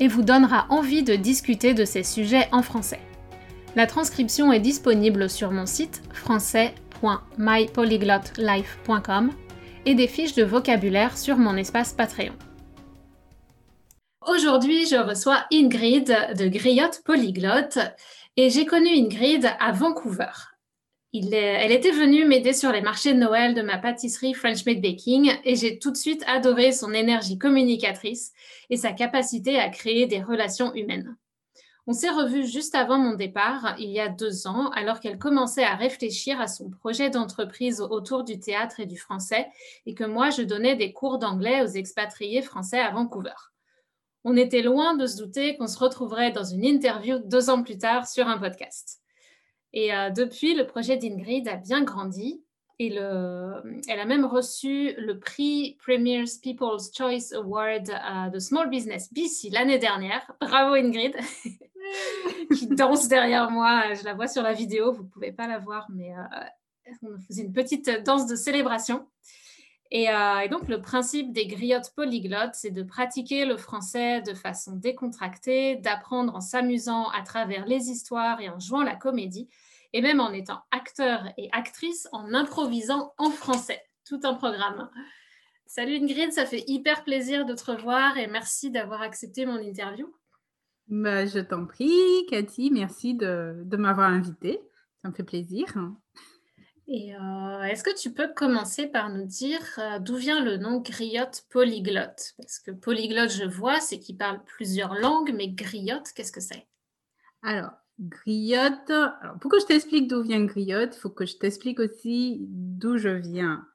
et vous donnera envie de discuter de ces sujets en français. La transcription est disponible sur mon site français.mypolyglotlife.com et des fiches de vocabulaire sur mon espace Patreon. Aujourd'hui, je reçois Ingrid de Griotte Polyglotte et j'ai connu Ingrid à Vancouver. Elle était venue m'aider sur les marchés de Noël de ma pâtisserie French Made Baking et j'ai tout de suite adoré son énergie communicatrice et sa capacité à créer des relations humaines. On s'est revus juste avant mon départ, il y a deux ans, alors qu'elle commençait à réfléchir à son projet d'entreprise autour du théâtre et du français, et que moi, je donnais des cours d'anglais aux expatriés français à Vancouver. On était loin de se douter qu'on se retrouverait dans une interview deux ans plus tard sur un podcast. Et euh, depuis, le projet d'Ingrid a bien grandi. Et elle a même reçu le prix Premier's People's Choice Award euh, de Small Business BC l'année dernière. Bravo Ingrid qui danse derrière moi. Je la vois sur la vidéo, vous ne pouvez pas la voir, mais euh, on faisait une petite danse de célébration. Euh, et, donc, le principe des griottes polyglottes, c'est de pratiquer le français de façon décontractée, d'apprendre en s'amusant à travers les histoires et en jouant la comédie, et même en étant acteur et actrice en improvisant en français. Tout un programme. Salut Ingrid, ça fait hyper plaisir de te revoir et merci d'avoir accepté mon interview. Bah, je t'en prie, Cathy, merci de, m'avoir invitée. Ça me fait plaisir. Et euh, est-ce que tu peux commencer par nous dire euh, d'où vient le nom griotte polyglotte? Parce que polyglotte, je vois, c'est qu'il parle plusieurs langues, mais griotte, qu'est-ce que c'est? Alors, griotte, alors, pour que je t'explique d'où vient griotte, il faut que je t'explique aussi d'où je viens.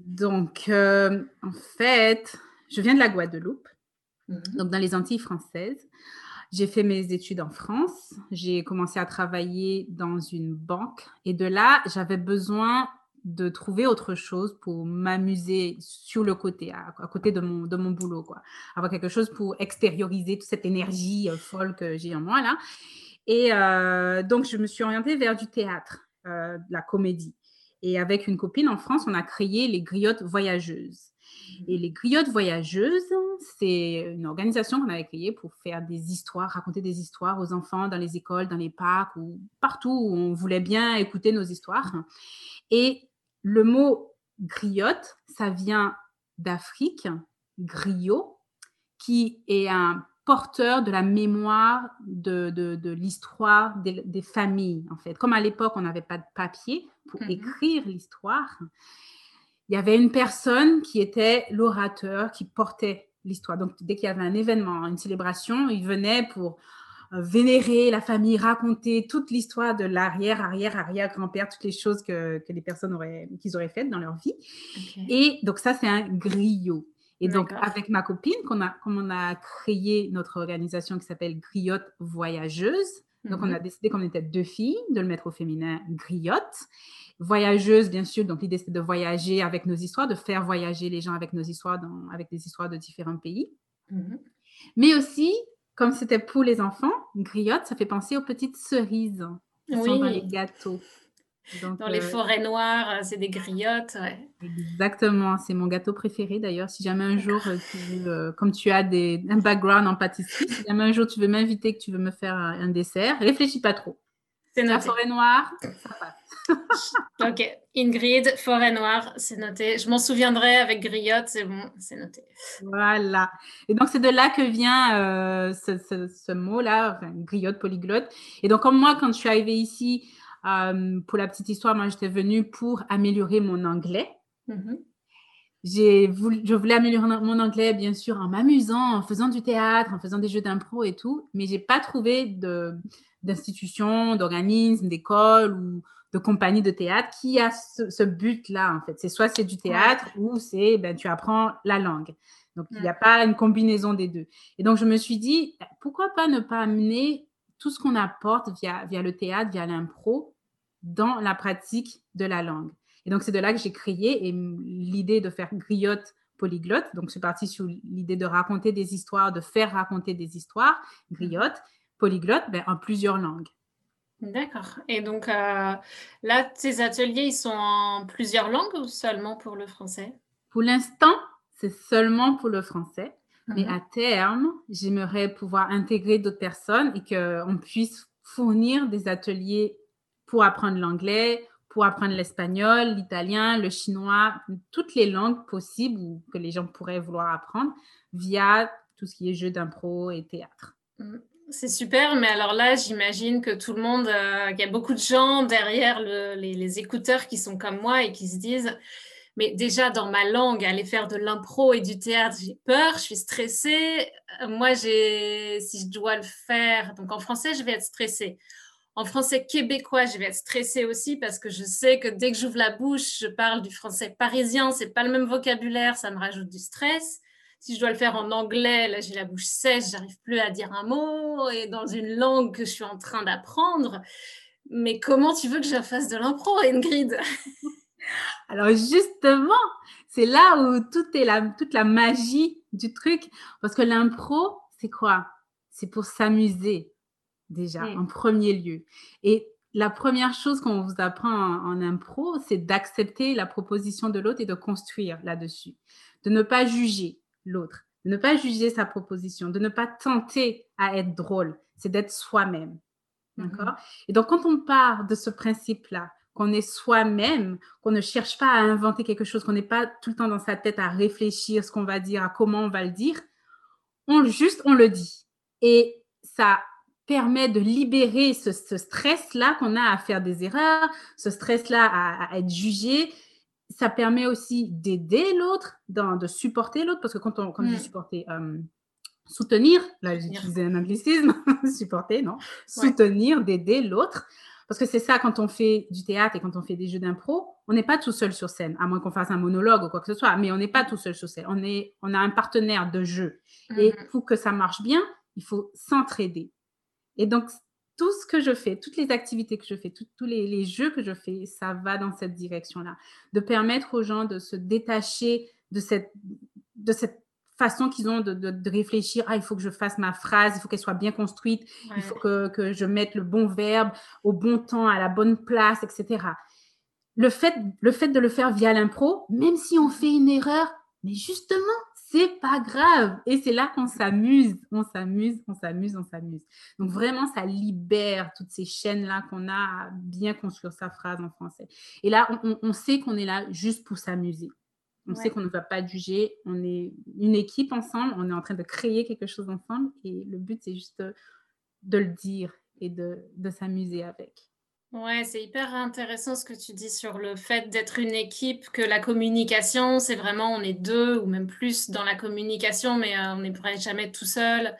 Donc, euh, en fait, je viens de la Guadeloupe. Mhm. donc dans les Antilles françaises. J'ai fait mes études en France. J'ai commencé à travailler dans une banque. Et de là, j'avais besoin de trouver autre chose pour m'amuser sur le côté, à, côté de mon, de mon boulot, quoi. Avoir quelque chose pour extérioriser toute cette énergie euh, folle que j'ai en moi, là. Et euh, donc, je me suis orientée vers du théâtre, euh, la comédie. Et avec une copine en France, on a créé les griottes voyageuses. Et les griottes voyageuses, c'est une organisation qu'on avait créée pour faire des histoires, raconter des histoires aux enfants dans les écoles, dans les parcs ou partout où on voulait bien écouter nos histoires. Et le mot griotte, ça vient d'Afrique, griot, qui est un porteur de la mémoire de, de, l'histoire des, familles, en fait. Comme à l'époque, on n'avait pas de papier pour mm-hmm. écrire l'histoire, il y avait une personne qui était l'orateur, qui portait l'histoire. Donc, dès qu'il y avait un événement, une célébration, il venait pour euh, vénérer la famille, raconter toute l'histoire de l'arrière, arrière, arrière grand-père, toutes les choses que, les personnes auraient, qu'ils auraient faites dans leur vie. Et donc, ça, c'est un griot. Et donc, avec ma copine, qu'on a, comme on a créé notre organisation qui s'appelle Griotte Voyageuse, donc on a mhm. décidé qu'on était deux filles, de le mettre au féminin Griotte voyageuse, bien sûr. Donc, l'idée, c'est de voyager avec nos histoires, de faire voyager les gens avec nos histoires, avec des histoires de différents pays. Mhm. Mais aussi, comme c'était pour les enfants, griotte, ça fait penser aux petites cerises qui sont dans les gâteaux. Dans les euh, forêts noires, euh, c'est des griottes. Exactement, c'est mon gâteau préféré d'ailleurs. Si jamais un jour, euh, comme tu as des, un background en pâtisserie, si jamais un jour tu veux m'inviter, que tu veux me faire un, un dessert, réfléchis pas trop. C'est La forêt noire, ça passe. ok, Ingrid, forêt noire, c'est noté. Je m'en souviendrai avec griotte, c'est bon, c'est noté. Voilà. Et donc, c'est de là que vient euh, ce, mot-là, enfin, griotte, polyglotte. Et donc, comme moi, quand je suis arrivée ici, euh, pour la petite histoire, moi, j'étais venue pour améliorer mon anglais. J'ai je voulais améliorer mon anglais, bien sûr, en m'amusant, en faisant du théâtre, en faisant des jeux d'impro et tout, mais j'ai pas trouvé d'institution, d'organisme, d'école ou de compagnie de théâtre qui a ce, but-là, en fait. C'est soit c'est du théâtre ou c'est, ben, tu apprends la langue. Donc, il n'y a pas une combinaison des deux. Et donc, je me suis dit, pourquoi pas ne pas amener tout ce qu'on apporte via, via le théâtre, via l'impro, dans la pratique de la langue. Et donc, c'est de là que j'ai créé l'idée de faire griotte polyglotte. Donc, c'est parti sur l'idée de raconter des histoires, de faire raconter des histoires, griotte, polyglotte, ben, en plusieurs langues. D'accord. Et donc, euh, là, ces ateliers, ils sont en plusieurs langues ou seulement pour le français? Pour l'instant, c'est seulement pour le français. Mais mhm. à terme, j'aimerais pouvoir intégrer d'autres personnes et qu'on puisse fournir des ateliers pour apprendre l'anglais, pour apprendre l'espagnol, l'italien, le chinois, toutes les langues possibles que les gens pourraient vouloir apprendre via tout ce qui est jeu d'impro et théâtre. Mm. C'est super, mais alors là, j'imagine que tout le monde, euh, qu'il y a beaucoup de gens derrière les, écouteurs qui sont comme moi et qui se disent, mais déjà dans ma langue, aller faire de l'impro et du théâtre, j'ai peur, je suis stressée. Euh, moi, j'ai, si je dois le faire, donc en français, je vais être stressée. En français québécois, je vais être stressée aussi parce que je sais que dès que j'ouvre la bouche, je parle du français parisien, c'est pas le même vocabulaire, ça me rajoute du stress. Si je dois le faire en anglais, là j'ai la bouche sèche, j'arrive plus à dire un mot et dans une langue que je suis en train d'apprendre. Mais comment tu veux que je fasse de l'impro, Ingrid? Alors justement, c'est là où tout est la, toute la magie du truc. Parce que l'impro, c'est quoi? C'est pour s'amuser déjà, en premier lieu. Et la première chose qu'on vous apprend en, impro, c'est d'accepter la proposition de l'autre et de construire là-dessus. De ne pas juger l'autre, de ne pas juger sa proposition, de ne pas tenter à être drôle. C'est d'être soi-même. Mm-hmm. D'accord? Et donc, quand on part de ce principe-là, qu'on est soi-même, qu'on ne cherche pas à inventer quelque chose, qu'on n'est pas tout le temps dans sa tête à réfléchir ce qu'on va dire, à comment on va le dire, on juste on le dit. Et ça permet de libérer ce, stress-là qu'on a à faire des erreurs, ce stress-là à, être jugé. Ça permet aussi d'aider l'autre, de supporter l'autre, parce que quand on, quand mm. supporter, euh, soutenir, là j'ai utilisé un anglicisme, supporter, non, soutenir, d'aider l'autre. Parce que c'est ça, quand on fait du théâtre et quand on fait des jeux d'impro, on n'est pas tout seul sur scène, à moins qu'on fasse un monologue ou quoi que ce soit, mais on n'est pas tout seul sur scène. On, est, on a un partenaire de jeu. Et mm-hmm. pour que ça marche bien, il faut s'entraider. Et donc, tout ce que je fais, toutes les activités que je fais, tous les, jeux que je fais, ça va dans cette direction-là. De permettre aux gens de se détacher de cette, de cette façon qu'ils ont de, réfléchir, ah, il faut que je fasse ma phrase, il faut qu'elle soit bien construite, il faut que, que, je mette le bon verbe au bon temps, à la bonne place, etc. Le fait, le fait de le faire via l'impro, même si on fait une erreur, mais justement, c'est pas grave. Et c'est là qu'on s'amuse, on s'amuse, on s'amuse, on s'amuse. Donc vraiment, ça libère toutes ces chaînes-là qu'on a à bien construire sa phrase en français. Et là, on, sait qu'on est là juste pour s'amuser. On sait qu'on ne va pas juger. On est une équipe ensemble. On est en train de créer quelque chose ensemble. Et le but, c'est juste de, le dire et de s'amuser avec. Ouais, c'est hyper intéressant ce que tu dis sur le fait d'être une équipe, que la communication, c'est vraiment on est deux ou même plus dans la communication, mais euh, on n'est jamais tout seul.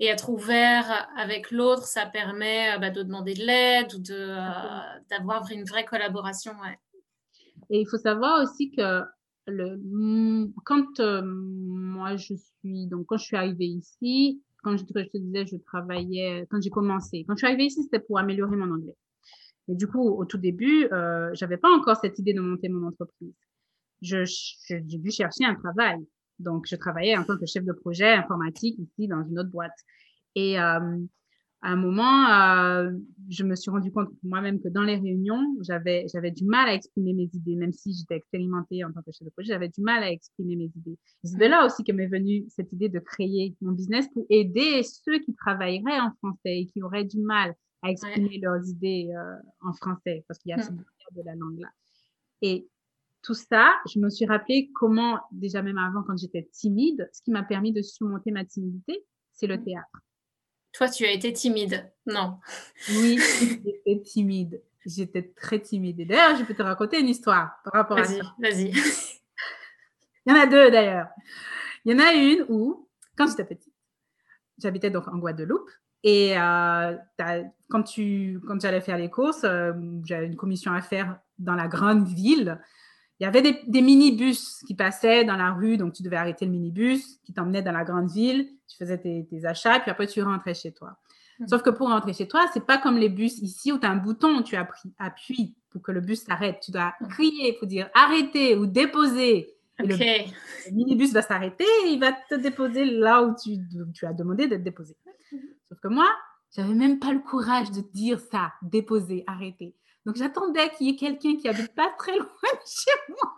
Et être ouvert avec l'autre, ça permet euh, bah, de demander de l'aide ou euh, d'avoir une vraie collaboration. Ouais. Et il faut savoir aussi que le, quand moi je suis, donc quand je suis arrivée ici, quand je, te disais, je travaillais, quand j'ai commencé, quand je suis arrivée ici, c'était pour améliorer mon anglais. Et du coup, au tout début, euh, j'avais pas encore cette idée de monter mon entreprise. Je, j'ai dû chercher un travail. Donc, je travaillais en tant que chef de projet informatique ici dans une autre boîte. Et euh, à un moment, euh, je me suis rendu compte moi-même que dans les réunions, j'avais, j'avais du mal à exprimer mes idées, même si j'étais expérimentée en tant que chef de projet, j'avais du mal à exprimer mes idées. C'est de là aussi que m'est venue cette idée de créer mon business pour aider ceux qui travailleraient en français et qui auraient du mal à exprimer leurs idées euh, en français, parce qu'il y a ce mmh. de la langue-là. Et tout ça, je me suis rappelé comment, déjà même avant, quand j'étais timide, ce qui m'a permis de surmonter ma timidité, c'est le mmh. théâtre. Toi, tu as été timide, non Oui, j'étais timide. J'étais très timide. Et d'ailleurs, je peux te raconter une histoire par rapport à ça. Vas-y, vas-y. Il y en a deux d'ailleurs. Il y en a une où, quand j'étais petite, j'habitais donc en Guadeloupe. Et euh, quand, tu, quand j'allais faire les courses, euh, j'avais une commission à faire dans la grande ville. Il y avait des, des minibus qui passaient dans la rue, donc tu devais arrêter le minibus qui t'emmenait dans la grande ville. Tu faisais tes, tes, achats, puis après tu rentrais chez toi. Mmh. Sauf que pour rentrer chez toi, c'est pas comme les bus ici où tu as un bouton, tu appuies pour que le bus s'arrête. Tu dois mmh. crier pour dire arrêter ou déposer. Le, minibus va s'arrêter et il va te déposer là où tu, tu as demandé d'être déposé. Sauf que moi, j'avais même pas le courage de dire ça, déposer, arrêter. Donc j'attendais qu'il y ait quelqu'un qui habite pas très loin de chez moi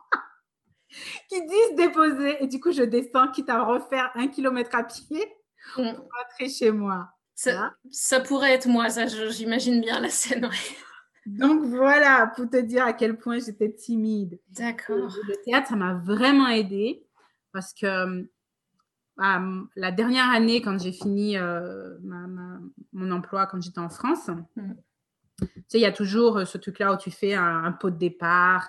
qui dise déposer. Et du coup, je descends, quitte à refaire un kilomètre à pied pour mm. rentrer chez moi. Ça, ça pourrait être moi, ça, j'imagine bien la scène. Donc voilà, pour te dire à quel point j'étais timide. D'accord. Le théâtre, ça m'a vraiment aidé parce que bah, la dernière année, quand j'ai fini euh, mon emploi, quand j'étais en France, mm. Tu sais, il y a toujours euh, ce truc-là où tu fais un, pot de départ,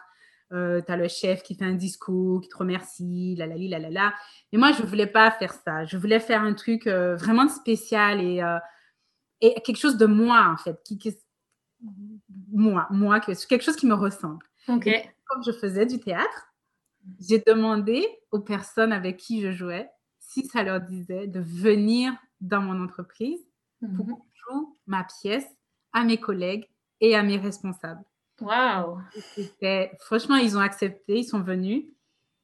euh, tu as le chef qui fait un discours, qui te remercie, la la la la la. Et moi, je ne voulais pas faire ça. Je voulais faire un truc vraiment spécial et, et quelque chose de moi, en fait, qui, qui moi, moi, quelque chose qui me ressemble. comme je faisais du théâtre, j'ai demandé aux personnes avec qui je jouais si ça leur disait de venir dans mon entreprise pour joue ma pièce à mes collègues et à mes responsables. Waouh! Franchement, ils ont accepté, ils sont venus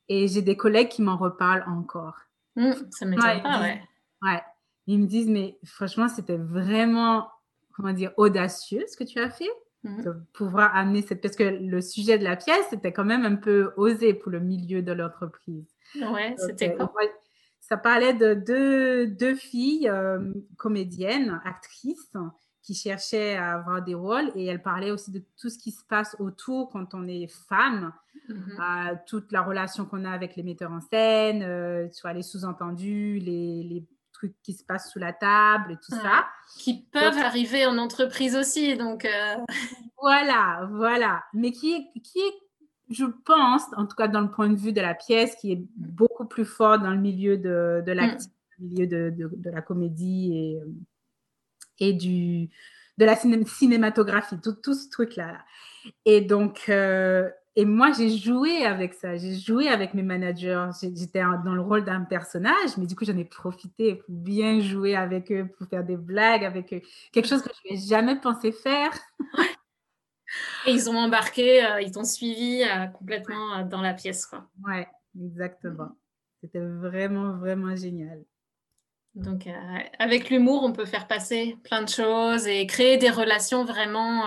et j'ai des collègues qui m'en reparlent encore. Mmh, ça m'étonne pas, ouais. Ouais. Ils me disent, mais franchement, c'était vraiment comment dire, audacieux ce que tu as fait. Mmh. De pouvoir amener cette. Parce que le sujet de la pièce, c'était quand même un peu osé pour le milieu de l'entreprise. Ouais, c'était euh, quoi? Ça parlait de deux, deux filles euh, comédiennes, actrices, qui cherchaient à avoir des rôles et elles parlaient aussi de tout ce qui se passe autour quand on est femme, mmh. toute la relation qu'on a avec les metteurs en scène, euh, les sous-entendus, les, les, qui se passent sous la table et tout ça. Qui peuvent arriver en entreprise aussi. Donc, euh. Voilà, voilà. Mais qui est, qui est, je pense, en tout cas dans le point de vue de la pièce, qui est beaucoup plus fort dans le milieu de, de mm. milieu de, de, la comédie et, et du, de la cinématographie, tout, tout ce truc-là. Et donc, euh, et moi, j'ai joué avec ça. J'ai joué avec mes managers. J'étais dans le rôle d'un personnage, mais du coup, j'en ai profité pour bien jouer avec eux, pour faire des blagues avec eux. Quelque chose que je n'ai jamais pensé faire. Et ils ont embarqué, euh, ils t'ont suivi euh, complètement euh, dans la pièce. Quoi. Ouais, exactement. C'était vraiment, vraiment génial. Donc, avec l'humour, on peut faire passer plein de choses et créer des relations vraiment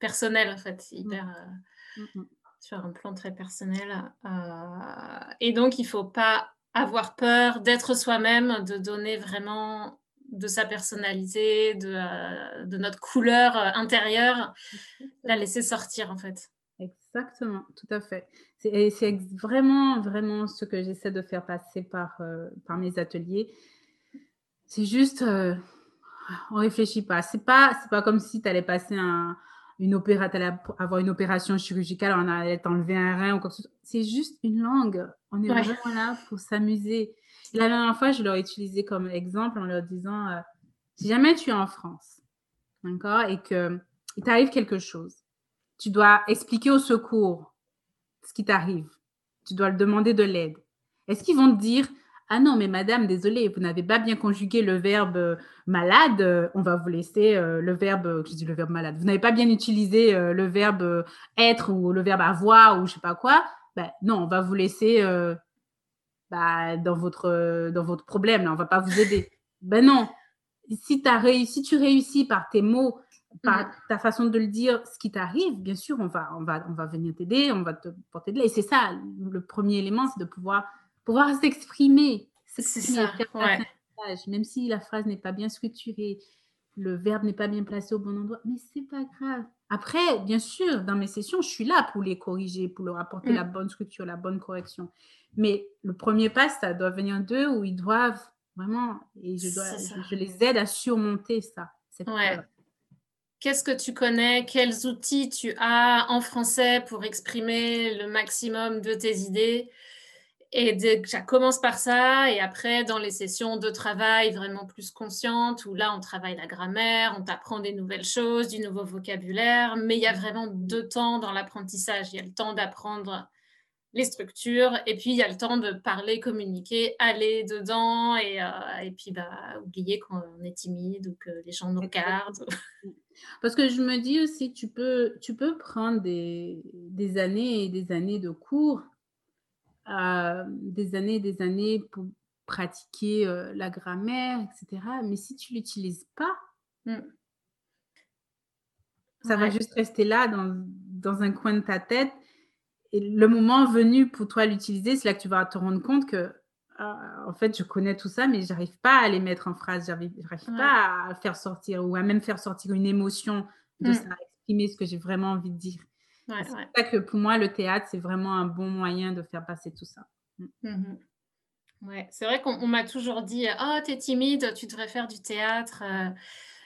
personnelles, en fait, hyper. Mmh sur un plan très personnel. Euh, et donc, il ne faut pas avoir peur d'être soi-même, de donner vraiment de sa personnalité, de, euh, de notre couleur euh, intérieure, la laisser sortir en fait. Exactement, tout à fait. C'est vraiment, vraiment ce que j'essaie de faire passer par, par mes ateliers. C'est juste, on on réfléchit pas. C'est pas, pas comme si tu allais passer un, une opération, avoir une opération chirurgicale, on allait t'enlever un rein ou quoi que ce soit. C'est juste une langue. On est vraiment là pour s'amuser. La dernière fois, je leur ai utilisé comme exemple en leur disant euh, si jamais tu es en France, d'accord, et que il t'arrive quelque chose, tu dois expliquer au secours ce qui t'arrive. Tu dois le demander de l'aide. Est-ce qu'ils vont te dire ah non, mais madame, désolée, vous n'avez pas bien conjugué le verbe euh, malade, euh, on va vous laisser euh, le verbe, je dis le verbe malade, vous n'avez pas bien utilisé le verbe être ou le verbe avoir ou je sais pas quoi, ben, non, on va vous laisser bah, dans, votre, dans votre problème, là, on va pas vous aider. ben non, si, as réussi, si tu réussis par tes mots, par ta façon de le dire, ce qui t'arrive, bien sûr, on va, on va, on va venir t'aider, on va te porter de l'aide. Et c'est ça, le premier élément, c'est de pouvoir pouvoir s'exprimer. C'est ça, même si la phrase n'est pas bien structurée, le verbe n'est pas bien placé au bon endroit, mais c'est pas grave. Après, bien sûr, dans mes sessions, je suis là pour les corriger, pour leur apporter mm. la bonne structure, la bonne correction. Mais le premier pas, ça doit venir d'eux où ils doivent vraiment, et je, dois, je, les aide à surmonter ça. Qu'est-ce que tu connais? Quels outils tu as en français pour exprimer le maximum de tes idées? Et ça commence par ça, et après, dans les sessions de travail vraiment plus conscientes, où là, on travaille la grammaire, on t'apprend des nouvelles choses, du nouveau vocabulaire, mais il y a vraiment deux temps dans l'apprentissage. Il y a le temps d'apprendre les structures, et puis il y a le temps de parler, communiquer, aller dedans, et, euh, et puis bah, oublier qu'on est timide ou que les gens nous regardent. Parce que je me dis aussi, tu peux, tu peux prendre des, des années et des années de cours des années et des années pour pratiquer la grammaire, etc. Mais si tu l'utilises pas, mmh. ça va juste rester là dans, dans, un coin de ta tête. Et le moment venu pour toi l'utiliser, c'est là que tu vas te rendre compte que, ah, en fait, je connais tout ça, mais j'arrive pas à les mettre en phrase, j'arrive pas à faire sortir ou à même faire sortir une émotion de mmh. ça, exprimer ce que j'ai vraiment envie de dire c'est pour ça que pour moi, le théâtre, c'est vraiment un bon moyen de faire passer tout ça. Mm. Mmh ouais, c'est vrai qu'on m'a toujours dit Oh, t'es timide, tu devrais faire du théâtre. Euh.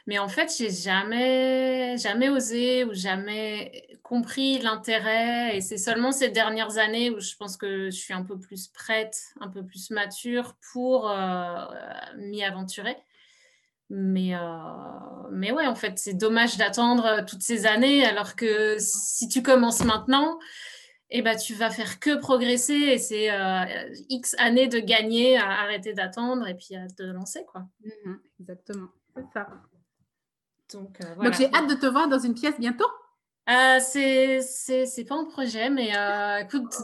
Mais en fait, j'ai jamais, jamais osé ou jamais compris l'intérêt. Et c'est seulement ces dernières années où je pense que je suis un peu plus prête, un peu plus mature pour euh, m'y aventurer. Mais, euh, mais ouais, en fait, c'est dommage d'attendre euh, toutes ces années, alors que si tu commences maintenant, eh ben, tu vas faire que progresser et c'est euh, X années de gagner à arrêter d'attendre et puis à te lancer. Quoi. Mmh exactement, c'est ça. Donc, Donc j'ai hâte de te voir dans une pièce bientôt. Euh, c'est pas un projet, mais euh, écoute,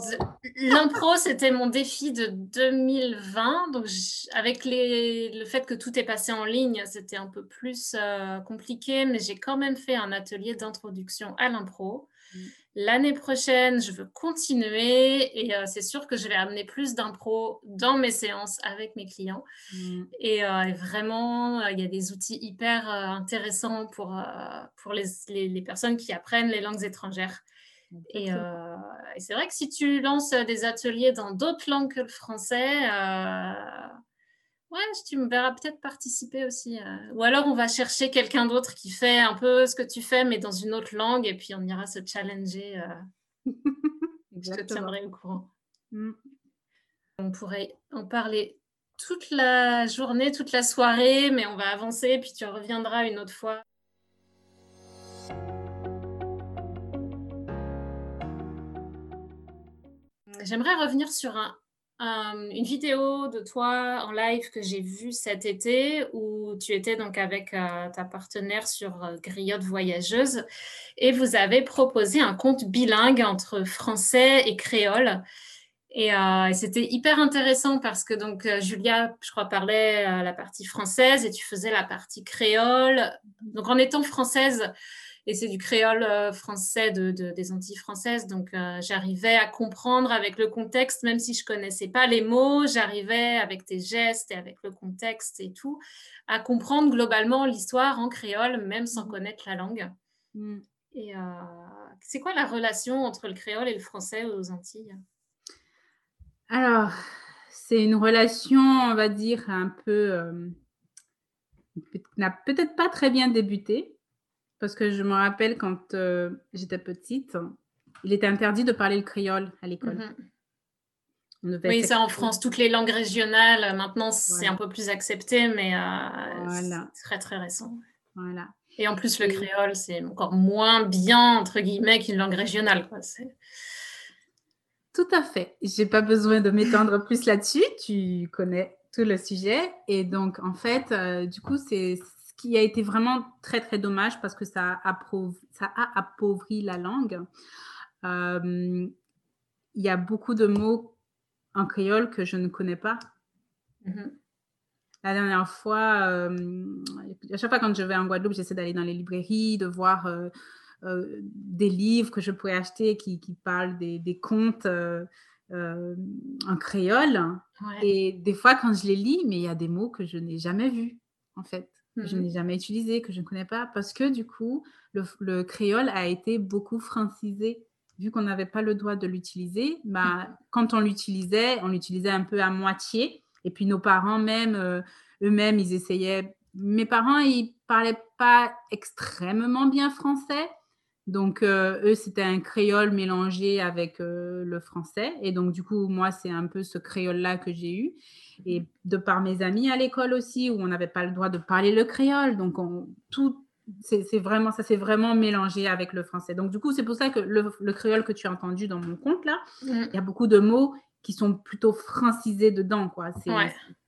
l'impro, c'était mon défi de 2020. Donc, avec le fait que tout est passé en ligne, c'était un peu plus euh, compliqué, mais j'ai quand même fait un atelier d'introduction à l'impro. Mmh. L'année prochaine, je veux continuer et euh, c'est sûr que je vais amener plus d'impro dans mes séances avec mes clients. Mmh. Et, euh, vraiment, euh, il y a des outils hyper intéressants pour, pour les, les, personnes qui apprennent les langues étrangères. Et, et c'est vrai que si tu lances des ateliers dans d'autres langues que le français, Ouais, tu me verras peut-être participer aussi. Euh. Ou alors, on va chercher quelqu'un d'autre qui fait un peu ce que tu fais, mais dans une autre langue, et puis on ira se challenger. Euh. Je te tiendrai au courant. Mm. On pourrait en parler toute la journée, toute la soirée, mais on va avancer, puis tu reviendras une autre fois. J'aimerais revenir sur un, euh, une vidéo de toi en live que j'ai vue cet été où tu étais donc avec euh, ta partenaire sur euh, Griotte Voyageuse et vous avez proposé un conte bilingue entre français et créole. Et, c'était hyper intéressant parce que donc Julia, je crois, parlait la partie française et tu faisais la partie créole. Donc en étant française, et c'est du créole euh, français de, des Antilles françaises. Donc, euh, j'arrivais à comprendre avec le contexte, même si je connaissais pas les mots, j'arrivais avec tes gestes et avec le contexte et tout, à comprendre globalement l'histoire en créole, même sans mmh. connaître la langue. Mmh. Et euh, c'est quoi la relation entre le créole et le français aux Antilles? Alors, c'est une relation, on va dire, un peu... n'a peut-être pas très bien débuté parce que je me rappelle quand euh, j'étais petite, il était interdit de parler le créole à l'école. Mhm. Oui, c'est en France, toutes les langues régionales, maintenant c'est un peu plus accepté, mais euh, c'est très très récent. Voilà. Et en plus, le créole, c'est encore moins bien, entre guillemets, qu'une langue régionale. Quoi. Tout à fait. J'ai pas besoin de m'étendre plus là-dessus. Tu connais tout le sujet. Et donc, en fait, euh, du coup, c'est qui a été vraiment très, très dommage parce que ça a, ça a appauvri la langue. Euh, il y a beaucoup de mots en créole que je ne connais pas. Mm-hmm. La dernière fois, euh, à chaque fois quand je vais en Guadeloupe, j'essaie d'aller dans les librairies, de voir euh, des livres que je pourrais acheter qui, qui parlent des, des contes en créole. Et des fois, quand je les lis, mais il y a des mots que je n'ai jamais vus, en fait. Que je mhm. n'ai jamais utilisé, que je ne connais pas, parce que du coup, le, créole a été beaucoup francisé. Vu qu'on n'avait pas le droit de l'utiliser, bah, mhm. quand on l'utilisait, on l'utilisait un peu à moitié. Et puis nos parents même, euh, eux-mêmes, ils essayaient. Mes parents, ils parlaient pas extrêmement bien français. Donc, euh, eux, c'était un créole mélangé avec euh, le français. Et donc, du coup, moi, c'est un peu ce créole-là que j'ai eu. Et de par mes amis à l'école aussi, où on n'avait pas le droit de parler le créole. Donc, on, tout, c'est vraiment, ça s'est vraiment mélangé avec le français. Donc, du coup, c'est pour ça que le, créole que tu as entendu dans mon compte, là, mm. il y a beaucoup de mots qui sont plutôt francisés dedans, quoi.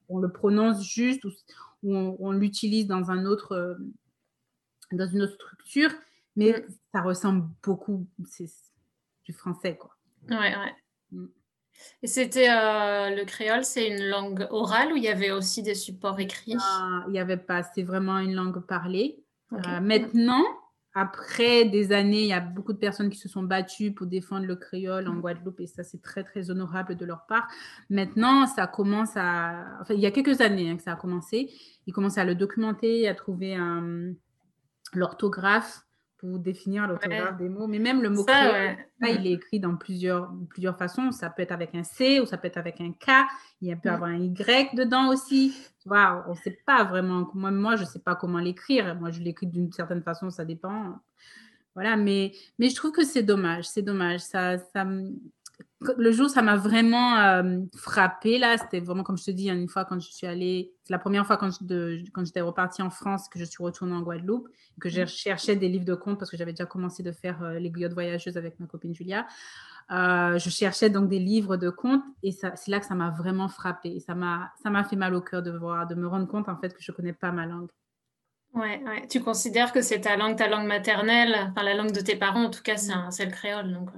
On le prononce juste ou, on, l'utilise dans un autre, euh, dans une autre structure, mais mm. ça ressemble beaucoup, c'est du français, quoi. Ouais, ouais. Mm. Et c'était euh, le créole, c'est une langue orale ou il y avait aussi des supports écrits? Ah, Il n'y avait pas, c'est vraiment une langue parlée. Euh, maintenant, après des années, il y a beaucoup de personnes qui se sont battues pour défendre le créole en Guadeloupe et ça, c'est très, très honorable de leur part. Maintenant, ça commence à... Enfin, il y a quelques années hein, que ça a commencé. Ils commencent à le documenter, à trouver l'orthographe définir l'orthographe des mots. Mais même le mot créole, il est écrit dans plusieurs, plusieurs façons. Ça peut être avec un C ou ça peut être avec un K. Il peut y avoir un Y dedans aussi. Wow, on ne sait pas vraiment. Moi, moi je ne sais pas comment l'écrire. Moi, je l'écris d'une certaine façon, ça dépend. Voilà, mais, mais je trouve que c'est dommage. C'est dommage. Ça, ça, le jour, ça m'a vraiment euh, frappé là. C'était vraiment, comme je te dis, une fois quand je suis allée, c'est la première fois quand, quand j'étais repartie en France que je suis retournée en Guadeloupe, que je mm. cherchais des livres de contes parce que j'avais déjà commencé de faire euh, les guillottes voyageuses avec ma copine Julia. Euh, je cherchais donc des livres de contes et c'est là que ça m'a vraiment frappé. Et ça m'a fait mal au cœur de voir, de me rendre compte en fait que je connais pas ma langue. Ouais, ouais. Tu considères que c'est ta langue, ta langue maternelle, enfin la langue de tes parents, en tout cas, c'est mm. le créole. Donc,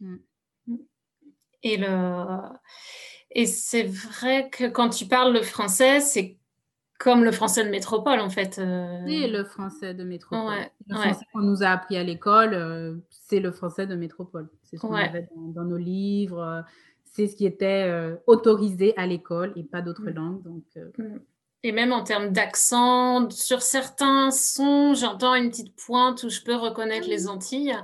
mm, et, le... et c'est vrai que quand tu parles le français, c'est comme le français de métropole, en fait. Euh. C'est le français de métropole. le français qu'on nous a appris à l'école, euh, c'est le français de métropole. C'est ce qu'on avait dans, nos livres. Euh, c'est ce qui était autorisé à l'école et pas d'autres mm. langues. Donc, mm. Et même en termes d'accent, sur certains sons, j'entends une petite pointe où je peux reconnaître les Antilles.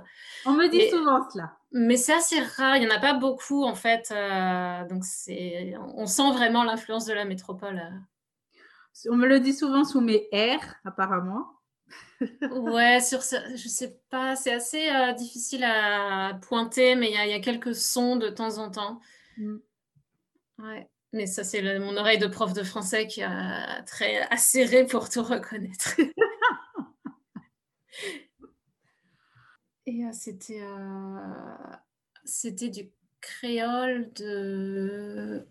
On me dit souvent cela. Mais c'est assez rare, il n'y en a pas beaucoup en fait. Euh, donc c'est, on sent vraiment l'influence de la métropole. Euh. On me le dit souvent sous mes R, apparemment. ouais, sur je sais pas, c'est assez euh, difficile à pointer, mais il y, a quelques sons de temps en temps. Mm. Ouais. Mais ça, c'est mon oreille de prof de français qui a très acéré pour tout reconnaître. Et euh, c'était, euh, c'était du créole de.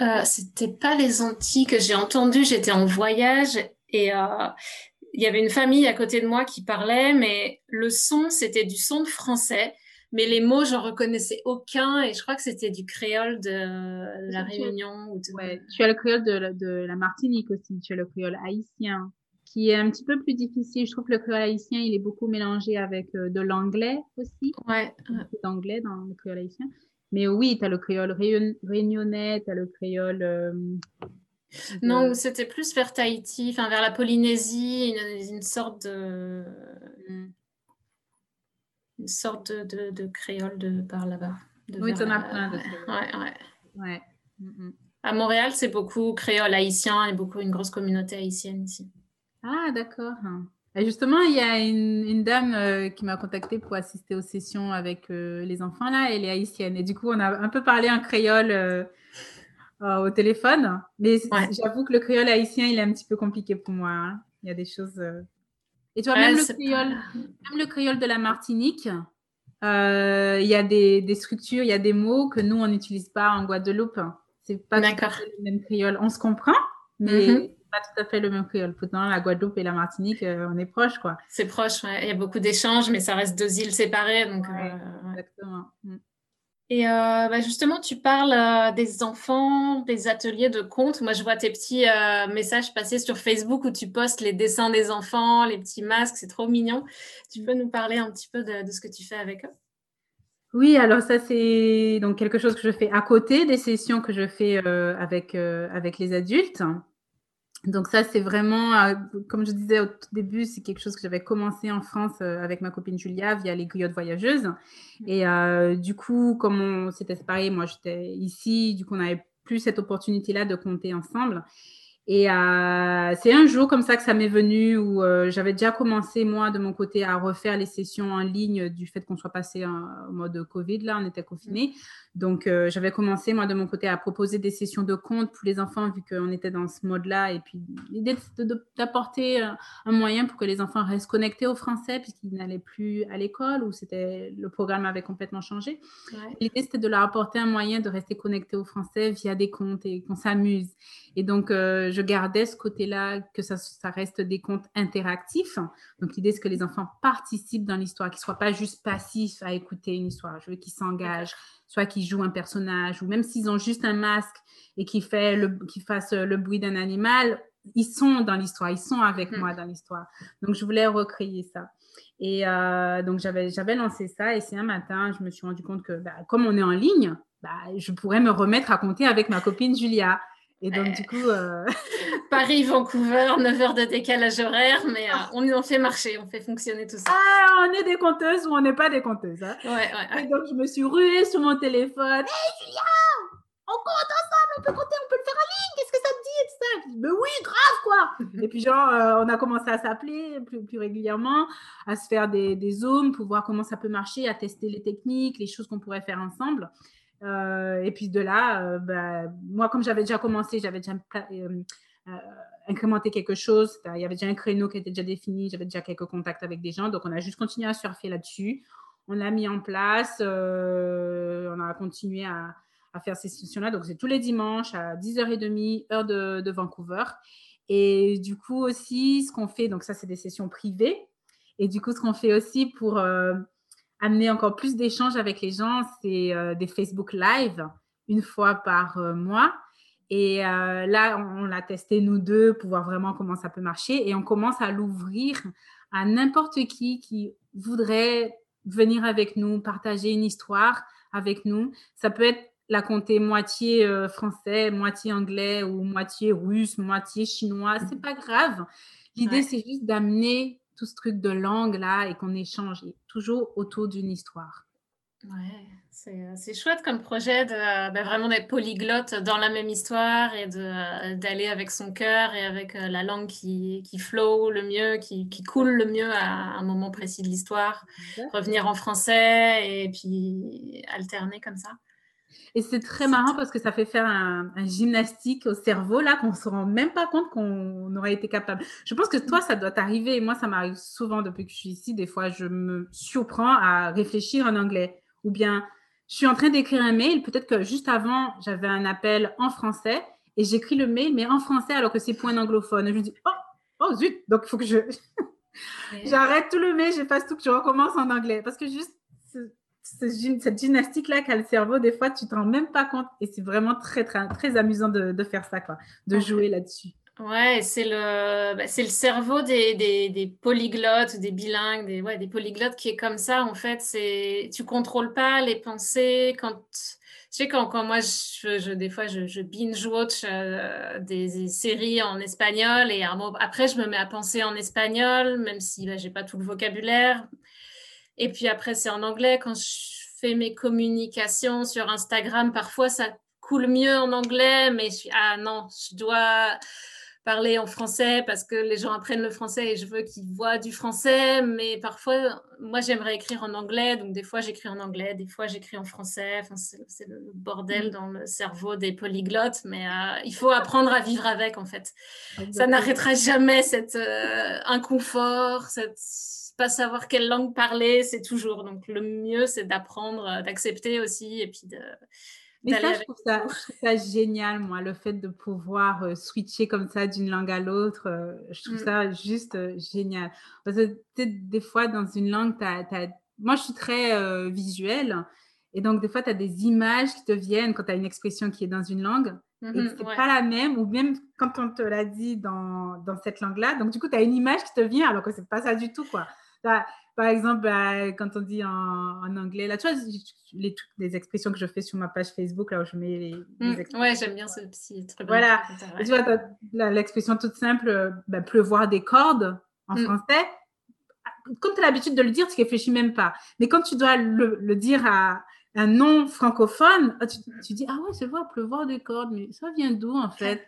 Euh, c'était pas les Antilles que j'ai entendu. J'étais en voyage et il y avait une famille à côté de moi qui parlait, mais le son, c'était du son de français. Mais les mots, j'en reconnaissais aucun et je crois que c'était du créole de, la Réunion. Ou ouais, tu as le créole de, de, la Martinique aussi, tu as le créole haïtien qui est un petit peu plus difficile. Je trouve que le créole haïtien, il est beaucoup mélangé avec euh, de l'anglais aussi. Ouais. d'anglais dans le créole haïtien. Mais oui, tu as le créole réunionnais, tu as le créole. Euh, non, c'était plus vers Tahiti, enfin vers la Polynésie, une, sorte de. Hmm. Une sorte de, de, créole de par là-bas. Oui, tu en as plein de Ouais, ouais. ouais. Hmm. À Montréal, c'est beaucoup créole haïtien et beaucoup une grosse communauté haïtienne ici. Ah, d'accord. Et justement, il y a une, dame euh, qui m'a contactée pour assister aux sessions avec euh, les enfants là. Elle est haïtienne. Et du coup, on a un peu parlé en créole euh, au téléphone. Mais j'avoue que le créole haïtien, il est un petit peu compliqué pour moi. Hein. Il y a des choses. Et tu vois, même, le créole, même le créole de la Martinique, il y a des, structures, il y a des mots que nous, on n'utilise pas en Guadeloupe. C'est pas le même créole. On se comprend, mais mm-hmm pas tout à fait le même créole. Pourtant, la Guadeloupe et la Martinique, euh, on est proches, quoi. C'est proche, ouais. Il y a beaucoup d'échanges, mais ça reste deux îles séparées. Donc, euh, exactement. Mm. Et euh, bah, justement, tu parles des enfants, des ateliers de contes. Moi, je vois tes petits messages passer sur Facebook où tu postes les dessins des enfants, les petits masques. C'est trop mignon. Tu peux nous parler un petit peu de, de ce que tu fais avec eux? Oui, alors ça c'est donc quelque chose que je fais à côté des sessions que je fais avec, avec les adultes. Donc ça, c'est vraiment, euh, comme je disais au tout début, c'est quelque chose que j'avais commencé en France euh, avec ma copine Julia via les griottes voyageuses. Et euh, du coup, comme on s'était séparés, moi j'étais ici, du coup on n'avait plus cette opportunité-là de compter ensemble. Et c'est un jour comme ça que ça m'est venu où j'avais déjà commencé, moi, de mon côté, à refaire les sessions en ligne du fait qu'on soit passé en, mode Covid, là, on était confinés. Donc, euh, j'avais commencé, moi, de mon côté, à proposer des sessions de compte pour les enfants, vu qu'on était dans ce mode-là. Et puis, l'idée d'apporter un moyen pour que les enfants restent connectés au français, puisqu'ils n'allaient plus à l'école, ou c'était le programme avait complètement changé. L'idée, c'était de leur apporter un moyen de rester connectés au français via des comptes et qu'on s'amuse. Et donc, je gardais ce côté-là, que ça, ça, reste des contes interactifs. Donc, l'idée, c'est que les enfants participent dans l'histoire, qu'ils ne soient pas juste passifs à écouter une histoire. Je veux qu'ils s'engagent, soit qu'ils jouent un personnage, ou même s'ils ont juste un masque et qu'ils qu fassent le bruit d'un animal, ils sont dans l'histoire, ils sont avec hmm. moi dans l'histoire. Donc, je voulais recréer ça. Et euh, donc, j'avais lancé ça. Et c'est un matin, je me suis rendu compte que, bah, comme on est en ligne, bah, je pourrais me remettre à compter avec ma copine Julia. Et donc, du coup. Euh, Paris, Vancouver, 9 heures de décalage horaire, mais euh, on on, en fait marcher, on fait fonctionner tout ça. Ah, on est des compteuses ou on n'est pas des compteuses. Hein. Ouais, ouais, Et donc, je me suis ruée sur mon téléphone. Hé, Julia On compte ensemble, on peut compter, on peut le faire en ligne, qu'est-ce que ça te dit et tout ça Mais oui, grave, quoi Et puis, genre, euh, on a commencé à s'appeler plus, plus, régulièrement, à se faire des, des zooms pour voir comment ça peut marcher, à tester les techniques, les choses qu'on pourrait faire ensemble. Euh, et puis de là, euh, bah, moi, comme j'avais déjà commencé, j'avais déjà euh, incrémenté quelque chose. Il y avait déjà un créneau qui était déjà défini, j'avais déjà quelques contacts avec des gens. Donc, on a juste continué à surfer là-dessus. On l'a mis en place, on a continué à, faire ces sessions-là. Donc, c'est tous les dimanches à 10h30, heure de, Vancouver. Et du coup, aussi, ce qu'on fait, donc ça, c'est des sessions privées. Et du coup, ce qu'on fait aussi pour amener encore plus d'échanges avec les gens, c'est euh, des Facebook Live une fois par euh, mois. Et euh, là, on, l'a testé nous deux pour voir vraiment comment ça peut marcher. Et on commence à l'ouvrir à n'importe qui qui voudrait venir avec nous, partager une histoire avec nous. Ça peut être la compter moitié français, moitié anglais ou moitié russe, moitié chinois. C'est pas grave. L'idée, c'est juste d'amener tout ce truc de langue là et qu'on échange toujours autour d'une histoire. Ouais, c'est euh, chouette comme projet de ben vraiment d'être polyglotte dans la même histoire et euh, d'aller avec son cœur et avec la langue qui, qui flow le mieux, qui, qui, coule le mieux à un moment précis de l'histoire. Revenir en français et puis alterner comme ça. Et c'est très marrant parce que ça fait faire un, gymnastique au cerveau, là, qu'on ne se rend même pas compte qu'on aurait été capable. Je pense que toi, ça doit t'arriver. Moi, ça m'arrive souvent depuis que je suis ici. Des fois, je me surprends à réfléchir en anglais. Ou bien, je suis en train d'écrire un mail. Peut-être que juste avant, j'avais un appel en français et j'écris le mail, mais en français alors que c'est point anglophone. Je me dis, oh, oh zut, donc il faut que je. J'arrête tout le mail, j'efface tout, que je recommence en anglais. Parce que juste, cette gymnastique-là qu'a le cerveau, des fois, tu ne te rends même pas compte. Et c'est vraiment très, très, très amusant de, faire ça, quoi, de jouer là-dessus. Ouais, c'est le, bah, le cerveau des, des, des, polyglottes, des bilingues, des, ouais, des polyglottes qui est comme ça. En fait, c'est, tu contrôles pas les pensées. Quand, tu sais, quand, quand moi, je, je, des fois, je, je binge-watch euh, des, séries en espagnol et après, je me mets à penser en espagnol, même si bah, j'ai pas tout le vocabulaire. Et puis après, c'est en anglais. Quand je fais mes communications sur Instagram, parfois ça coule mieux en anglais, mais je suis, ah non, je dois parler en français parce que les gens apprennent le français et je veux qu'ils voient du français. Mais parfois, moi, j'aimerais écrire en anglais. Donc, des fois, j'écris en anglais, des fois, j'écris en français. Enfin, c'est le bordel dans le cerveau des polyglottes. Mais euh, il faut apprendre à vivre avec, en fait. Ça n'arrêtera jamais cet euh, inconfort, cette pas savoir quelle langue parler, c'est toujours. Donc, le mieux, c'est d'apprendre, euh, d'accepter aussi et puis de. Mais ça je, trouve ça, ça, génial, moi, le fait de pouvoir euh, switcher comme ça d'une langue à l'autre. Euh, je trouve mm. ça juste génial. Parce que des fois, dans une langue, moi, je suis très visuelle. Et donc, des fois, tu as des images qui te viennent quand tu as une expression qui est dans une langue et que mm-hmm, c'est pas la même, ou même quand on te l'a dit dans, dans cette langue-là. Donc, du coup, tu as une image qui te vient alors que c'est pas ça du tout, quoi. Par exemple, bah, quand on dit en, anglais, là, tu vois, les, les, expressions que je fais sur ma page Facebook, là où je mets les, mmh, Ouais, j'aime bien ce petit truc. Voilà. Tu vois, l'expression toute simple, bah, pleuvoir des cordes en mmh. français. Comme tu as l'habitude de le dire, tu réfléchis même pas. Mais quand tu dois le, le dire à un non francophone, ah, tu, tu dis, ah ouais, c'est vrai, pleuvoir des cordes, mais ça vient d'où en fait?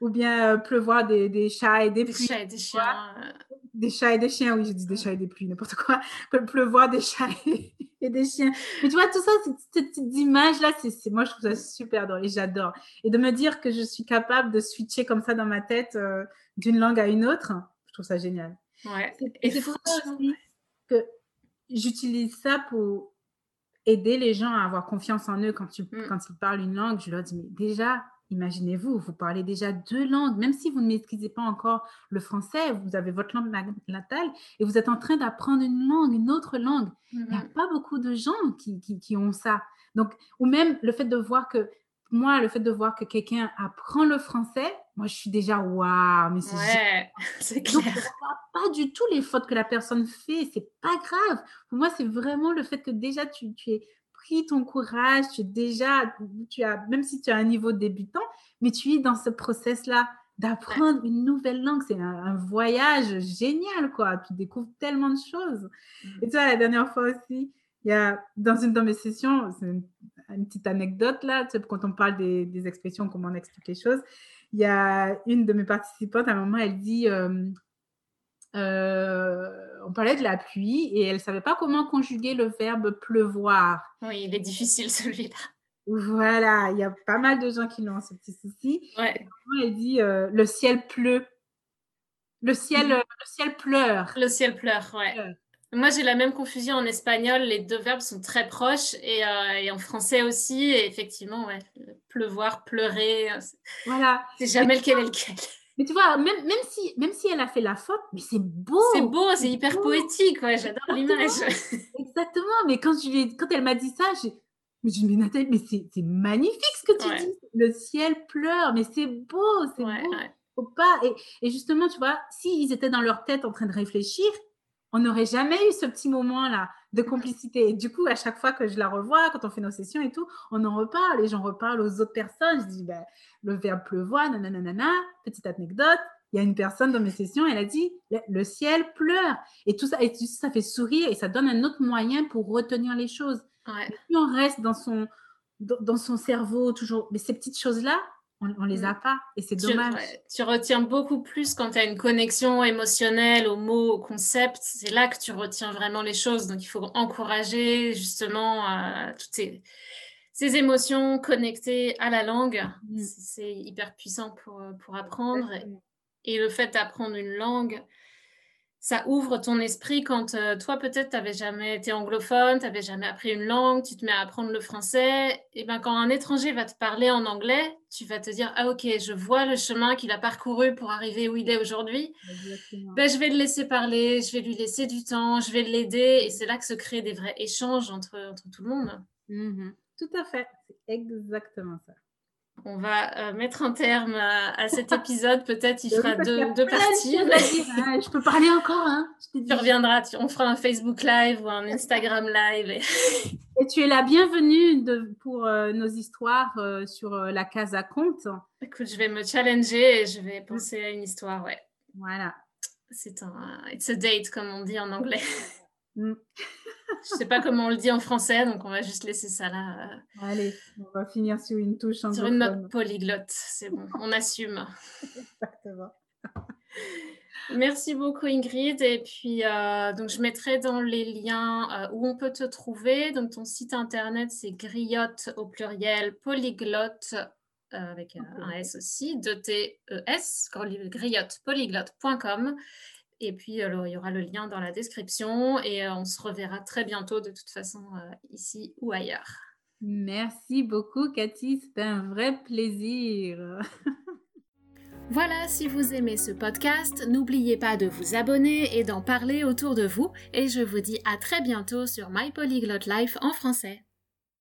Ou bien euh, pleuvoir des, des, chats et des, des Chats et des chiens. Des chats et des chiens, oui, je dis des chats et des pluies, n'importe quoi. Pleuvoir des chats et, des chiens. Mais tu vois, tout ça, cette petite image-là, c'est, moi, je trouve ça super drôle et j'adore. Et de me dire que je suis capable de switcher comme ça dans ma tête euh, d'une langue à une autre, je trouve ça génial. Ouais. Et c'est pour ça aussi que j'utilise ça pour aider les gens à avoir confiance en eux quand, tu, mm. quand ils parlent une langue. Je leur dis, mais déjà, Imaginez-vous, vous parlez déjà deux langues, même si vous ne maîtrisez pas encore le français, vous avez votre langue natale et vous êtes en train d'apprendre une langue, une autre langue. Il n'y a mm-hmm. pas beaucoup de gens qui, qui, ont ça. Donc, ou même le fait de voir que, moi, le fait de voir que quelqu'un apprend le français, moi, je suis déjà waouh, mais c'est clair. Donc, pas du tout les fautes que la personne fait, c'est pas grave. Pour moi, c'est vraiment le fait que déjà tu, tu es ton courage, tu es déjà, tu as, même si tu as un niveau débutant, mais tu es dans ce process-là d'apprendre une nouvelle langue. C'est un, voyage génial, quoi. Tu découvres tellement de choses. Mmh. Et tu vois, la dernière fois aussi, il y a, dans une de mes sessions, c'est une, petite anecdote là, tu sais, quand on parle des, expressions, comment on explique les choses, il y a une de mes participantes, à un moment, elle dit, euh, euh, on parlait de la pluie et elle ne savait pas comment conjuguer le verbe pleuvoir. Oui, il est difficile celui-là. Voilà, il y a pas mal de gens qui l'ont ce petit souci. Ouais. Elle dit euh, le ciel pleut. Le ciel, mhm. le ciel pleure. Le ciel pleure, ouais. Moi, j'ai la même confusion en espagnol. Les deux verbes sont très proches et, euh, en français aussi. Et effectivement, ouais, pleuvoir, pleurer. Voilà. C'est jamais lequel est lequel. Mais tu vois, même, même, si, même si elle a fait la faute, mais c'est beau. C'est beau, c'est hyper poétique. Ouais, j'adore l'image. Exactement. Mais quand, je quand elle m'a dit ça, mais je me dis, Nathalie, mais c'est magnifique ce que tu dis. Le ciel pleure, mais c'est beau, c'est beau. Faut pas. Et, et, justement, tu vois, s'ils étaient dans leur tête en train de réfléchir, on n'aurait jamais eu ce petit moment-là de complicité. Et du coup, à chaque fois que je la revois, quand on fait nos sessions et tout, on en reparle et j'en reparle aux autres personnes. Je dis, ben, le verbe pleuvoir, nanana, petite anecdote. Il y a une personne dans mes sessions, elle a dit, le, ciel pleure. Et tout ça, et ça fait sourire et ça donne un autre moyen pour retenir les choses. Ouais. on reste dans son, dans son cerveau, toujours, mais ces petites choses-là, on, ne les a mm. pas et c'est dommage. Tu, retiens beaucoup plus quand tu as une connexion émotionnelle aux mots, au concept. C'est là que tu retiens vraiment les choses. Donc il faut encourager justement euh, toutes ces, ces, émotions connectées à la langue. Mm. C'est hyper puissant pour, pour apprendre. Et le fait d'apprendre une langue, ça ouvre ton esprit quand euh, toi, peut-être, tu n'avais jamais été anglophone, tu n'avais jamais appris une langue, tu te mets à apprendre le français. Et ben, quand un étranger va te parler en anglais, tu vas te dire Ah, ok, je vois le chemin qu'il a parcouru pour arriver où il est aujourd'hui. Ben, je vais le laisser parler, je vais lui laisser du temps, je vais l'aider. Et c'est là que se créent des vrais échanges entre, entre tout le monde. Mmh tout à fait, c'est exactement ça. On va euh, mettre un terme à, cet épisode. Peut-être il fera deux, parties. Je peux parler encore. Hein, tu reviendras. on fera un Facebook Live ou un Instagram Live. Et, tu es la bienvenue de, pour euh, nos histoires euh, sur la case à compte. Écoute, je vais me challenger et je vais penser à une histoire. Ouais. Voilà. C'est un it's a date comme on dit en anglais. Mm. Je sais pas comment on le dit en français, donc on va juste laisser ça là. Euh, Allez, on va finir sur une touche Sur une note polyglotte, c'est bon, on assume. Exactement. Merci beaucoup Ingrid. Et puis, euh, donc, je mettrai dans les liens euh, où on peut te trouver. Donc, ton site internet, c'est griotte au pluriel polyglotte avec un S aussi, de T-E-S, griottepolyglotte.com. Et puis, alors, il y aura le lien dans la description et euh, on se reverra très bientôt de toute façon euh, ici ou ailleurs. Merci beaucoup, Cathy. C'était un vrai plaisir. Voilà, si vous aimez ce podcast, n'oubliez pas de vous abonner et d'en parler autour de vous. Et je vous dis à très bientôt sur My Polyglot Life en français.